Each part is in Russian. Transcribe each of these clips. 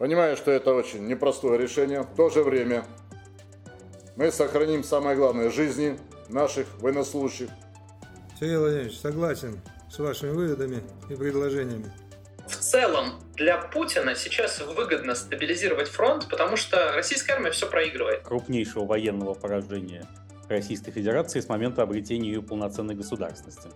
Понимаю, что это очень непростое решение. В то же время мы сохраним самое главное – жизни наших военнослужащих. Сергей Владимирович, согласен с вашими выводами и предложениями. В целом, для Путина сейчас выгодно стабилизировать фронт, потому что российская армия все проигрывает. Крупнейшего военного поражения Российской Федерации с момента обретения ее полноценной государственности.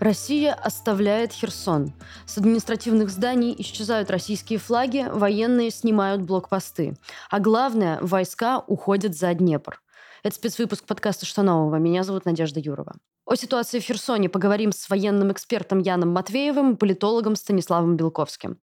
Россия оставляет Херсон. С административных зданий исчезают российские флаги, военные снимают блокпосты. А главное, войска уходят за Днепр. Это спецвыпуск подкаста «Что нового?». Меня зовут Надежда Юрова. О ситуации в Херсоне поговорим с военным экспертом Яном Матвеевым и политологом Станиславом Белковским.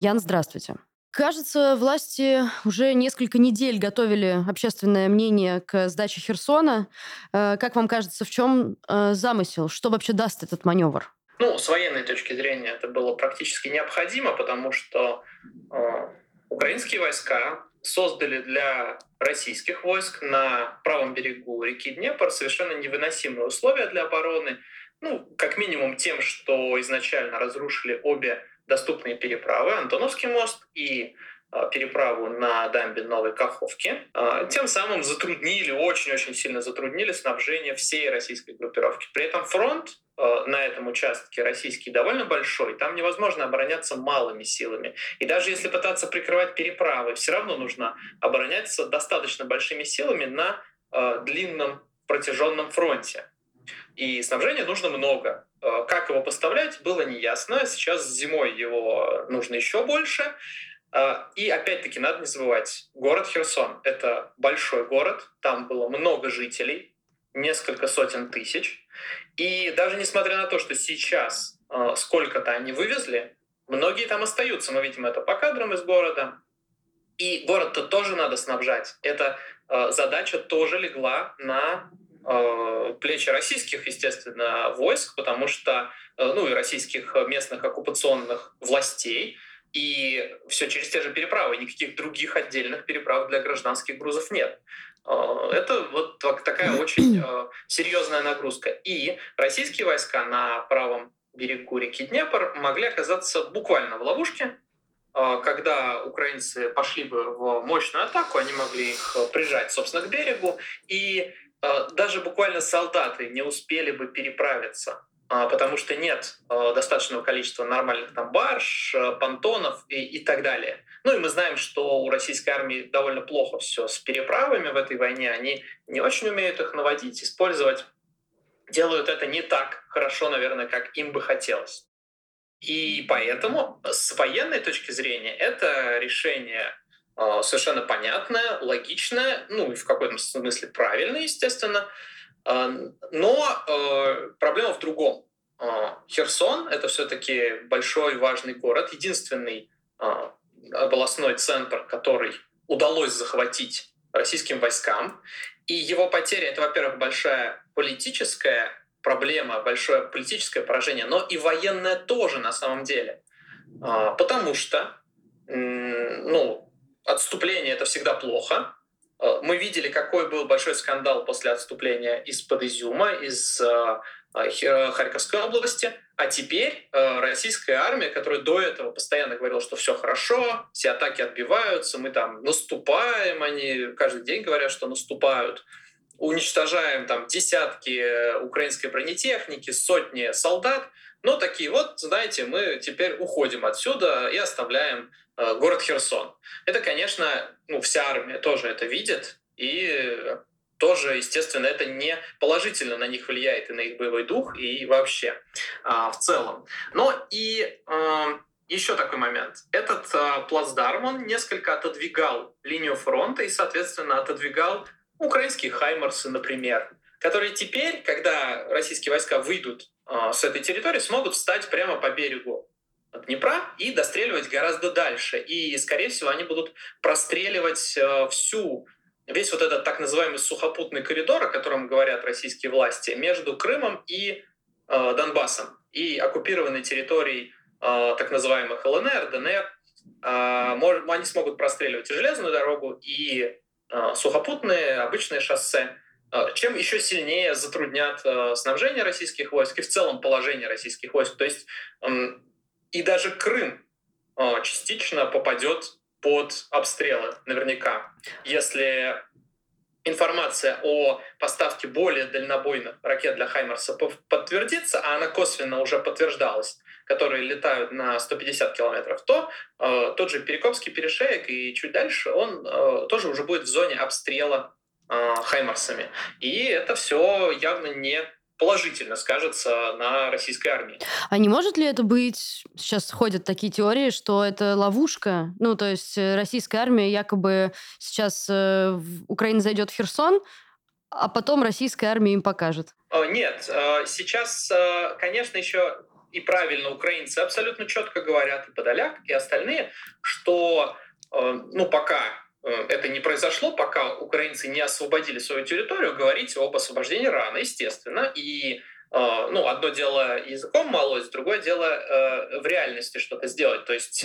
Ян, здравствуйте. Кажется, власти уже несколько недель готовили общественное мнение к сдаче Херсона. Э, как вам кажется, в чем э, замысел? Что вообще даст этот маневр? Ну, с военной точки зрения это было практически необходимо, потому что э, украинские войска создали для российских войск на правом берегу реки Днепр совершенно невыносимые условия для обороны. Ну, как минимум тем, что изначально разрушили обе доступные переправы, Антоновский мост и а, переправу на дамбе Новой Каховки, а, тем самым затруднили, очень-очень сильно затруднили снабжение всей российской группировки. При этом фронт а, на этом участке российский довольно большой, там невозможно обороняться малыми силами. И даже если пытаться прикрывать переправы, все равно нужно обороняться достаточно большими силами на длинном протяженном фронте. И снабжения нужно много. Как его поставлять, было неясно. Сейчас зимой его нужно еще больше. А, и опять-таки надо не забывать, город Херсон — это большой город, там было много жителей, несколько сотен тысяч. И даже несмотря на то, что сейчас а, сколько-то они вывезли, многие там остаются. Мы видим это по кадрам из города. И город-то тоже надо снабжать. Эта задача тоже легла на плечи российских, естественно, войск, потому что, ну и российских местных оккупационных властей, и все через те же переправы, никаких других отдельных переправ для гражданских грузов нет. А, это вот такая очень серьезная нагрузка. И российские войска на правом берегу реки Днепр могли оказаться буквально в ловушке, когда украинцы пошли бы в мощную атаку, они могли их прижать, собственно, к берегу, и даже буквально солдаты не успели бы переправиться а, потому что нет а, достаточного количества нормальных там барж, а, понтонов и, и так далее. Ну и мы знаем, что у российской армии довольно плохо все с переправами в этой войне. Они не очень умеют их наводить, использовать. Делают это не так хорошо, наверное, как им бы хотелось. И поэтому с военной точки зрения это решение совершенно понятное, логичное, ну и в каком-то смысле правильное, естественно. А, но э, проблема в другом. Херсон — это все-таки большой важный город, единственный областной центр, который удалось захватить российским войскам. И его потеря — это, во-первых, большая политическая проблема, большое политическое поражение, но и военное тоже на самом деле. Потому что ну, отступление — это всегда плохо, Э, мы видели, какой был большой скандал после отступления из-под Изюма, из э, э, Харьковской области. А теперь российская армия, которая до этого постоянно говорила, что все хорошо, все атаки отбиваются, мы там наступаем, они каждый день говорят, что наступают, уничтожаем там десятки украинской бронетехники, сотни солдат, но такие вот, знаете, мы теперь уходим отсюда и оставляем Э, город Херсон. Это, конечно, ну, вся армия тоже это видит, и тоже, естественно, это не положительно на них влияет и на их боевой дух, и вообще а, в целом. Но и э, еще такой момент. Этот э, плацдарм, он несколько отодвигал линию фронта и, соответственно, отодвигал украинские хаймарсы, например, которые теперь, когда российские войска выйдут э, с этой территории, смогут встать прямо по берегу Днепра и достреливать гораздо дальше. И, скорее всего, они будут простреливать э, всю весь вот этот так называемый сухопутный коридор, о котором говорят российские власти, между Крымом и э, Донбассом и оккупированной территорией э, так называемых ЛНР, ДНР. Э, они смогут простреливать и железную дорогу, и сухопутные обычные шоссе э, чем еще сильнее затруднят э, снабжение российских войск и в целом положение российских войск. То есть и даже Крым частично попадет под обстрелы наверняка. Если информация о поставке более дальнобойных ракет для Хаймарса подтвердится, а она косвенно уже подтверждалась, которые летают на 150 километров, то э, тот же Перекопский перешеек и чуть дальше он э, тоже уже будет в зоне обстрела э, Хаймарсами. И это все явно не положительно скажется на российской армии. А не может ли это быть, сейчас ходят такие теории, что это ловушка? Ну, то есть э, российская армия якобы сейчас э, Украина зайдет в Херсон, а потом российская армия им покажет. Нет, э, сейчас, э, конечно, еще и правильно украинцы абсолютно четко говорят, и Подоляк, и остальные, что ну, пока Э, это не произошло, пока украинцы не освободили свою территорию, говорить об освобождении рано, естественно. И э, ну, одно дело языком молоть, другое дело э, в реальности что-то сделать. То есть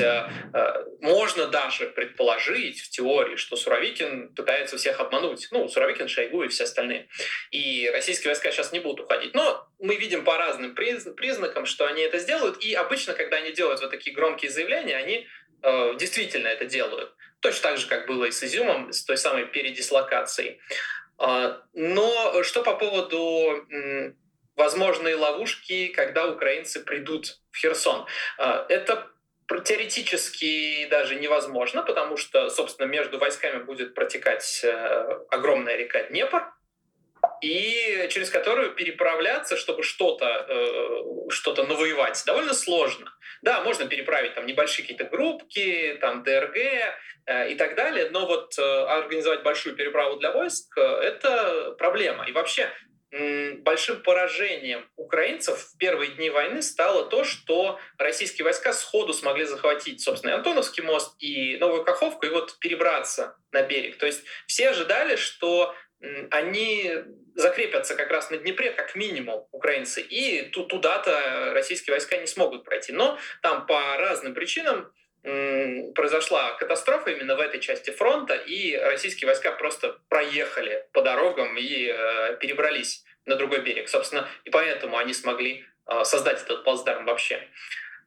можно даже предположить в теории, что Суровикин пытается всех обмануть. Ну, Суровикин, Шойгу и все остальные. И российские войска сейчас не будут уходить. Но мы видим по разным признакам, что они это сделают. И обычно, когда они делают вот такие громкие заявления, они действительно это делают. Точно так же, как было и с Изюмом, с той самой передислокацией. Но что по поводу возможной ловушки, когда украинцы придут в Херсон? А, это теоретически даже невозможно, потому что, собственно, между войсками будет протекать э, огромная река Днепр, и через которую переправляться, чтобы что-то э, что навоевать, довольно сложно. Да, можно переправить там небольшие какие-то группки, там ДРГ э, и так далее, но вот э, организовать большую переправу для войск это проблема. И вообще большим поражением украинцев в первые дни войны стало то, что российские войска сходу смогли захватить, собственно, и Антоновский мост, и Новую Каховку, и вот перебраться на берег. То есть все ожидали, что они закрепятся как раз на Днепре, как минимум, украинцы, и туда-то российские войска не смогут пройти. Но там по разным причинам произошла катастрофа именно в этой части фронта, и российские войска просто проехали по дорогам и э, перебрались на другой берег. Собственно, и поэтому они смогли э, создать этот плацдарм вообще.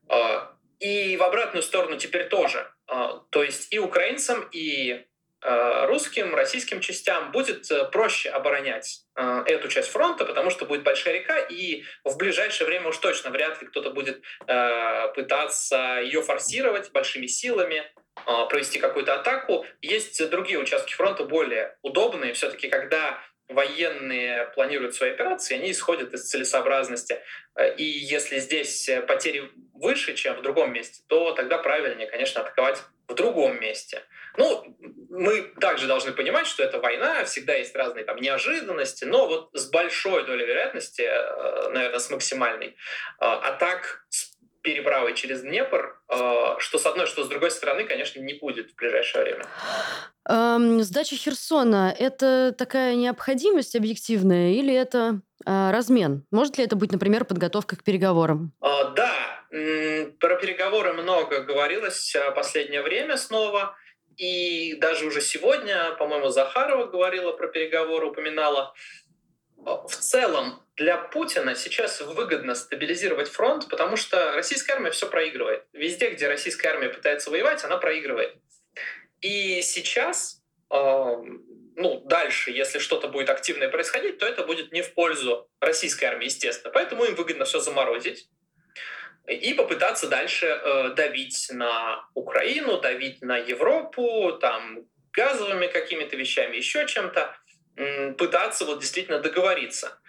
Э, и в обратную сторону теперь тоже. Э, то есть и украинцам, и Э, русским, российским частям будет э, проще оборонять э, эту часть фронта, потому что будет большая река, и в ближайшее время уж точно вряд ли кто-то будет пытаться ее форсировать большими силами, провести какую-то атаку. Есть другие участки фронта более удобные. Все-таки, когда военные планируют свои операции, они исходят из целесообразности. И если здесь потери выше, чем в другом месте, то тогда правильнее, конечно, атаковать в другом месте. Ну, мы также должны понимать, что это война, всегда есть разные там неожиданности, но вот с большой долей вероятности, э, наверное, с максимальной, э, атак с переправой через Днепр, э, что с одной, что с другой стороны, конечно, не будет в ближайшее время. Эм, сдача Херсона – это такая необходимость объективная или это э, размен? Может ли это быть, например, подготовка к переговорам? Э, да, про переговоры много говорилось в последнее время снова. И даже уже сегодня, по-моему, Захарова говорила про переговоры, упоминала. В целом для Путина сейчас выгодно стабилизировать фронт, потому что российская армия все проигрывает. Везде, где российская армия пытается воевать, она проигрывает. И сейчас, ну, дальше, если что-то будет активное происходить, то это будет не в пользу российской армии, естественно. Поэтому им выгодно все заморозить и попытаться дальше э, давить на Украину, давить на Европу, там газовыми какими-то вещами, еще чем-то, пытаться вот действительно договориться.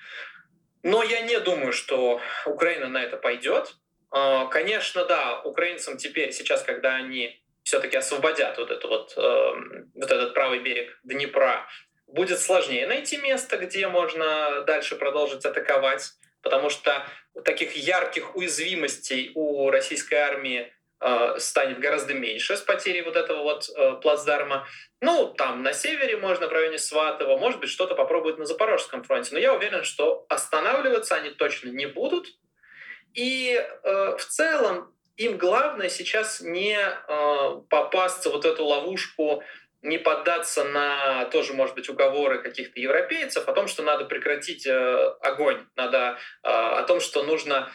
Но я не думаю, что Украина на это пойдет. Э, конечно, да, украинцам теперь, сейчас, когда они все-таки освободят вот, эту вот, э, вот этот правый берег Днепра, будет сложнее найти место, где можно дальше продолжить атаковать потому что таких ярких уязвимостей у российской армии станет гораздо меньше с потерей вот этого вот э, плацдарма. Ну, там на севере можно, в районе Сватова, может быть, что-то попробуют на Запорожском фронте. Но я уверен, что останавливаться они точно не будут. И э, в целом им главное сейчас не э, попасться вот эту ловушку не поддаться на тоже, может быть, уговоры каких-то европейцев о том, что надо прекратить э, огонь, надо э, о том, что нужно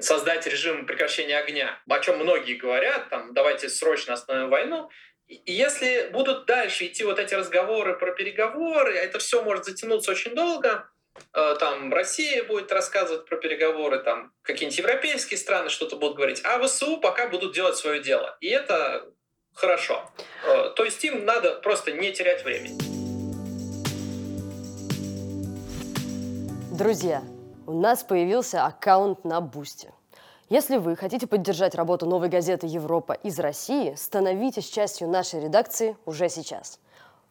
создать режим прекращения огня, о чем многие говорят, там, давайте срочно остановим войну. И если будут дальше идти вот эти разговоры про переговоры, это все может затянуться очень долго, э, там Россия будет рассказывать про переговоры, там какие-нибудь европейские страны что-то будут говорить, а ВСУ пока будут делать свое дело. И это хорошо. Э, то есть им надо просто не терять времени. Друзья, у нас появился аккаунт на Boosty. Если вы хотите поддержать работу новой газеты «Европа» из России, становитесь частью нашей редакции уже сейчас.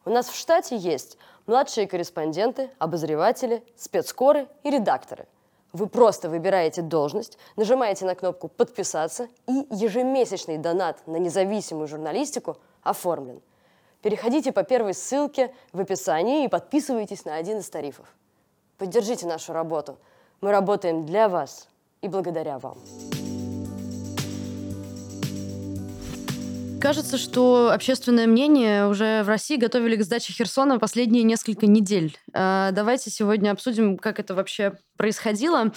У нас в штате есть младшие корреспонденты, обозреватели, спецкоры и редакторы. Вы просто выбираете должность, нажимаете на кнопку «Подписаться» и ежемесячный донат на независимую журналистику оформлен. Переходите по первой ссылке в описании и подписывайтесь на один из тарифов. Поддержите нашу работу. Мы работаем для вас и благодаря вам. Кажется, что общественное мнение уже в России готовили к сдаче Херсона последние несколько недель. А, давайте сегодня обсудим, как это вообще происходило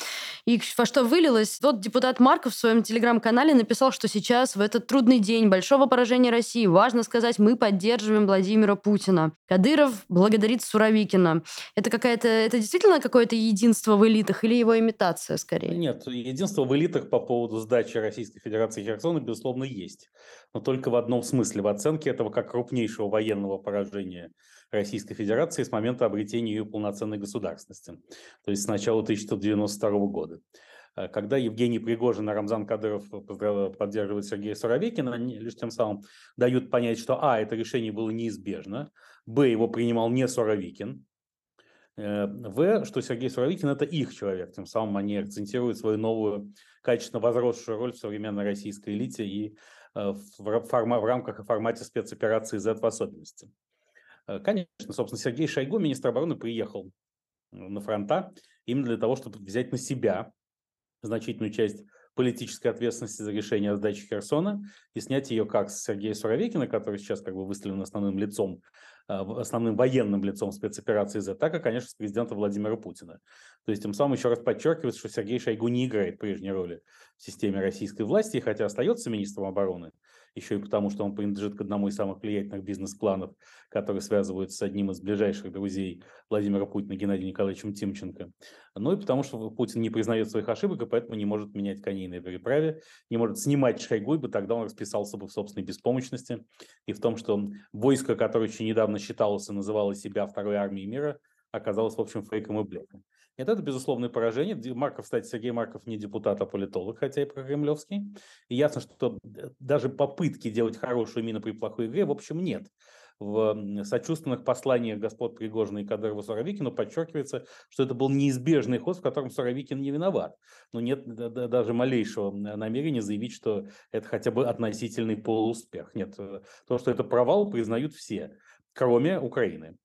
и во что вылилось. Вот депутат Марков в своем телеграм-канале написал, что сейчас, в этот трудный день большого поражения России, важно сказать, мы поддерживаем Владимира Путина. Кадыров благодарит Суровикина. Это какая-то, это действительно какое-то единство в элитах или его имитация скорее? Нет, единство в элитах по поводу сдачи Российской Федерации Херсона, безусловно, есть. Но только в одном смысле, в оценке этого как крупнейшего военного поражения Российской Федерации с момента обретения ее полноценной государственности, то есть с начала 1992 года. Э, когда Евгений Пригожин и Рамзан Кадыров поддерживают Сергея Суровикина, они лишь тем самым дают понять, что а, это решение было неизбежно, б, его принимал не Суровикин, э, в, что Сергей Суровикин – это их человек. Тем самым они акцентируют свою новую, качественно возросшую роль в современной российской элите и в, форма, в рамках и формате спецоперации Z в особенности. Э, конечно, собственно, Сергей Шойгу, министр обороны, приехал на фронта именно для того, чтобы взять на себя значительную часть политической ответственности за решение о сдаче Херсона и снять ее как с Сергея Суровикина, который сейчас как бы выставлен основным лицом, э, основным военным лицом спецоперации Z, так и, конечно, с президента Владимира Путина. То есть тем самым еще раз подчеркивается, что Сергей Шойгу не играет прежней роли в системе российской власти, хотя остается министром обороны, еще и потому, что он принадлежит к одному из самых влиятельных бизнес-кланов, которые связываются с одним из ближайших друзей Владимира Путина, Геннадием Николаевичем Тимченко. Ну и потому, что Путин не признает своих ошибок, и поэтому не может менять коней на переправе, не может снимать Шойгу, ибо тогда он расписался бы в собственной беспомощности и в том, что войско, которое еще недавно считалось и называло себя второй армией мира, оказалось, в общем, фейком и блефом. Нет, это безусловное поражение. Марков, кстати, Сергей Марков не депутат, а политолог, хотя и прокремлевский. И ясно, что даже попытки делать хорошую мину при плохой игре, в общем, нет. В сочувственных посланиях господ Пригожина и Кадырова Суровикину подчеркивается, что это был неизбежный ход, в котором Суровикин не виноват. Но нет даже малейшего намерения заявить, что это хотя бы относительный полууспех. Нет, э, то, что это провал, признают все, кроме Украины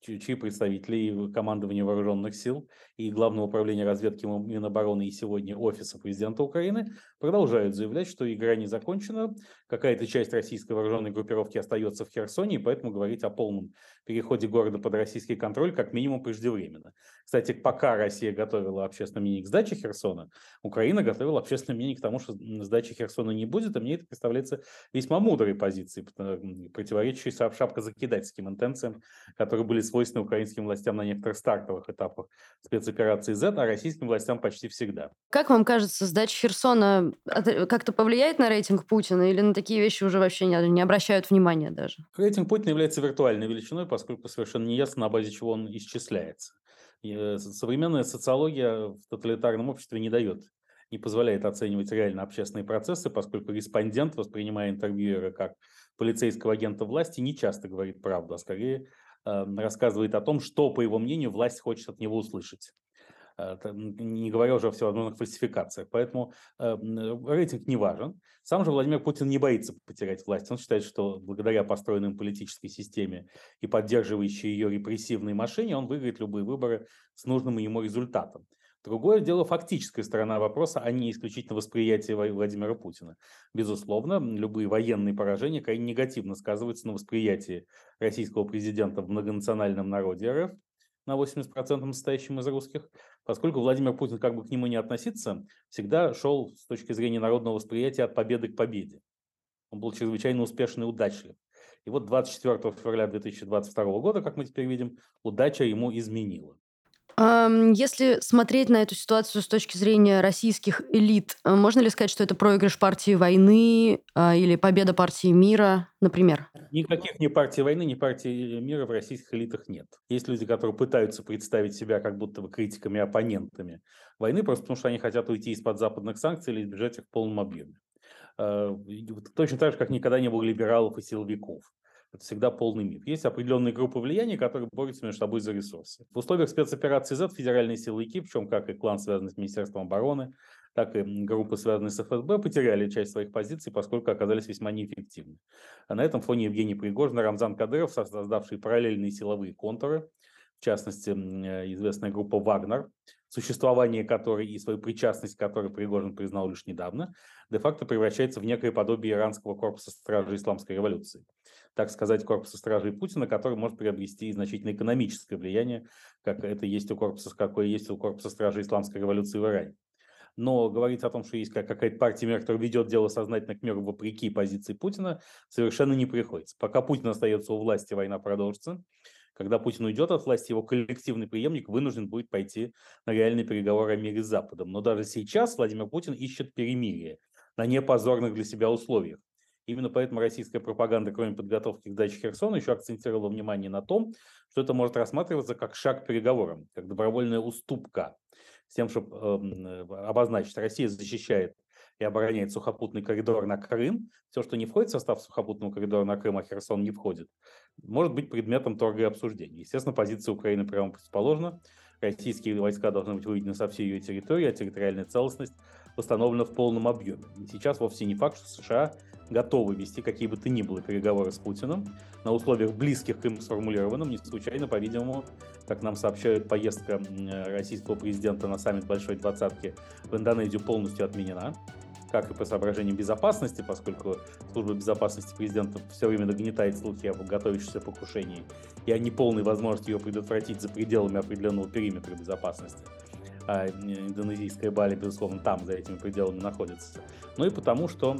чьи представители командования вооруженных сил и Главного управления разведки Минобороны и сегодня Офиса президента Украины продолжают заявлять, что игра не закончена, какая-то часть российской вооруженной группировки остается в Херсоне, и поэтому говорить о полном переходе города под российский контроль как минимум преждевременно. Кстати, пока Россия готовила общественное мнение к сдаче Херсона, Украина готовила общественное мнение к тому, что сдачи Херсона не будет, и мне это представляется весьма мудрой позицией, противоречащей шапкозакидательским интенциям, которые были свойственны украинским властям на некоторых стартовых этапах спецоперации Z, а российским властям почти всегда. Как вам кажется, сдача Херсона как-то повлияет на рейтинг Путина или на такие вещи уже вообще не, не обращают внимания даже? Рейтинг Путина является виртуальной величиной, поскольку совершенно не ясно, на базе чего он исчисляется. И э, современная социология в тоталитарном обществе не дает не позволяет оценивать реально общественные процессы, поскольку респондент, воспринимая интервьюера как полицейского агента власти, не часто говорит правду, а скорее э, рассказывает о том, что, по его мнению, власть хочет от него услышать. Э, не говоря уже о всевозможных фальсификациях. Поэтому э, рейтинг не важен. Сам же Владимир Путин не боится потерять власть. Он считает, что благодаря построенной политической системе и поддерживающей ее репрессивной машине он выиграет любые выборы с нужным ему результатом. Другое дело фактическая сторона вопроса, а не исключительно восприятие Владимира Путина. Безусловно, любые военные поражения крайне негативно сказываются на восприятии российского президента в многонациональном народе РФ, на 80% состоящим из русских, поскольку Владимир Путин, как бы к нему не относиться, всегда шел с точки зрения народного восприятия от победы к победе. Он был чрезвычайно успешный и удачлив. И вот 24 февраля 2022 года, как мы теперь видим, удача ему изменила. Если смотреть на эту ситуацию с точки зрения российских элит, э, можно ли сказать, что это проигрыш партии войны а, или победа партии мира, например? Никаких ни партии войны, ни партии мира в российских элитах нет. Есть люди, которые пытаются представить себя как будто бы критиками оппонентами войны, просто потому что они хотят уйти из-под западных санкций или избежать их в полном объеме. Э, Точно так же, как никогда не было либералов и силовиков. Это всегда полный миф. Есть определенные группы влияния, которые борются между собой за ресурсы. В условиях спецоперации Z федеральные силовики, причем как и клан, связанный с Министерством обороны, так и группы, связанные с ФСБ, потеряли часть своих позиций, поскольку оказались весьма неэффективны. А на этом фоне Евгений Пригожин и Рамзан Кадыров, создавшие параллельные силовые контуры, в частности, э, известная группа «Вагнер», существование которой и свою причастность которой Пригожин признал лишь недавно, де-факто превращается в некое подобие иранского корпуса стражей исламской революции. Так сказать, корпуса стражей Путина, который может приобрести значительно экономическое влияние, как это есть у корпуса, какое есть у корпуса стражей исламской революции в Иране. Но говорить о том, что есть какая-то партия мира, которая ведет дело сознательно к миру вопреки позиции Путина, совершенно не приходится. Пока Путин остается у власти, война продолжится. Когда Путин уйдет от власти, его коллективный преемник вынужден будет пойти на реальные переговоры о мире с Западом. Но даже сейчас Владимир Путин ищет перемирие на непозорных для себя условиях. Именно поэтому российская пропаганда, кроме подготовки к сдаче Херсона, еще акцентировала внимание на том, что это может рассматриваться как шаг к переговорам, как добровольная уступка с тем, чтобы э, обозначить, Россия защищает и обороняет сухопутный коридор на Крым, все, что не входит в состав сухопутного коридора на Крым, а Херсон не входит, может быть предметом торга и обсуждения. Естественно, позиция Украины прямо предположена. Российские войска должны быть выведены со всей ее территории, а территориальная целостность восстановлена в полном объеме. И сейчас вовсе не факт, что США готовы вести какие бы то ни было переговоры с Путиным на условиях близких к им сформулированным. Не случайно, по-видимому, как нам сообщают, поездка российского президента на саммит Большой Двадцатки в Индонезию полностью отменена как и по соображениям безопасности, поскольку служба безопасности президента все время нагнетает слухи об готовящемся покушении и о неполной возможности ее предотвратить за пределами определенного периметра безопасности. А индонезийская Бали, безусловно, там, за этими пределами находится. Ну и потому, что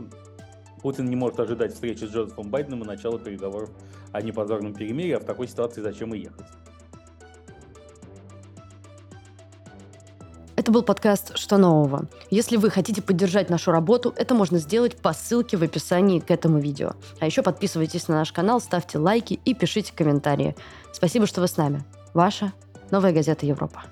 Путин не может ожидать встречи с Джозефом Байденом и начала переговоров о непозорном перемирии, а в такой ситуации зачем и ехать? Это был подкаст «Что нового?». Если вы хотите поддержать нашу работу, это можно сделать по ссылке в описании к этому видео. А еще подписывайтесь на наш канал, ставьте лайки и пишите комментарии. Спасибо, что вы с нами. Ваша «Новая газета Европа».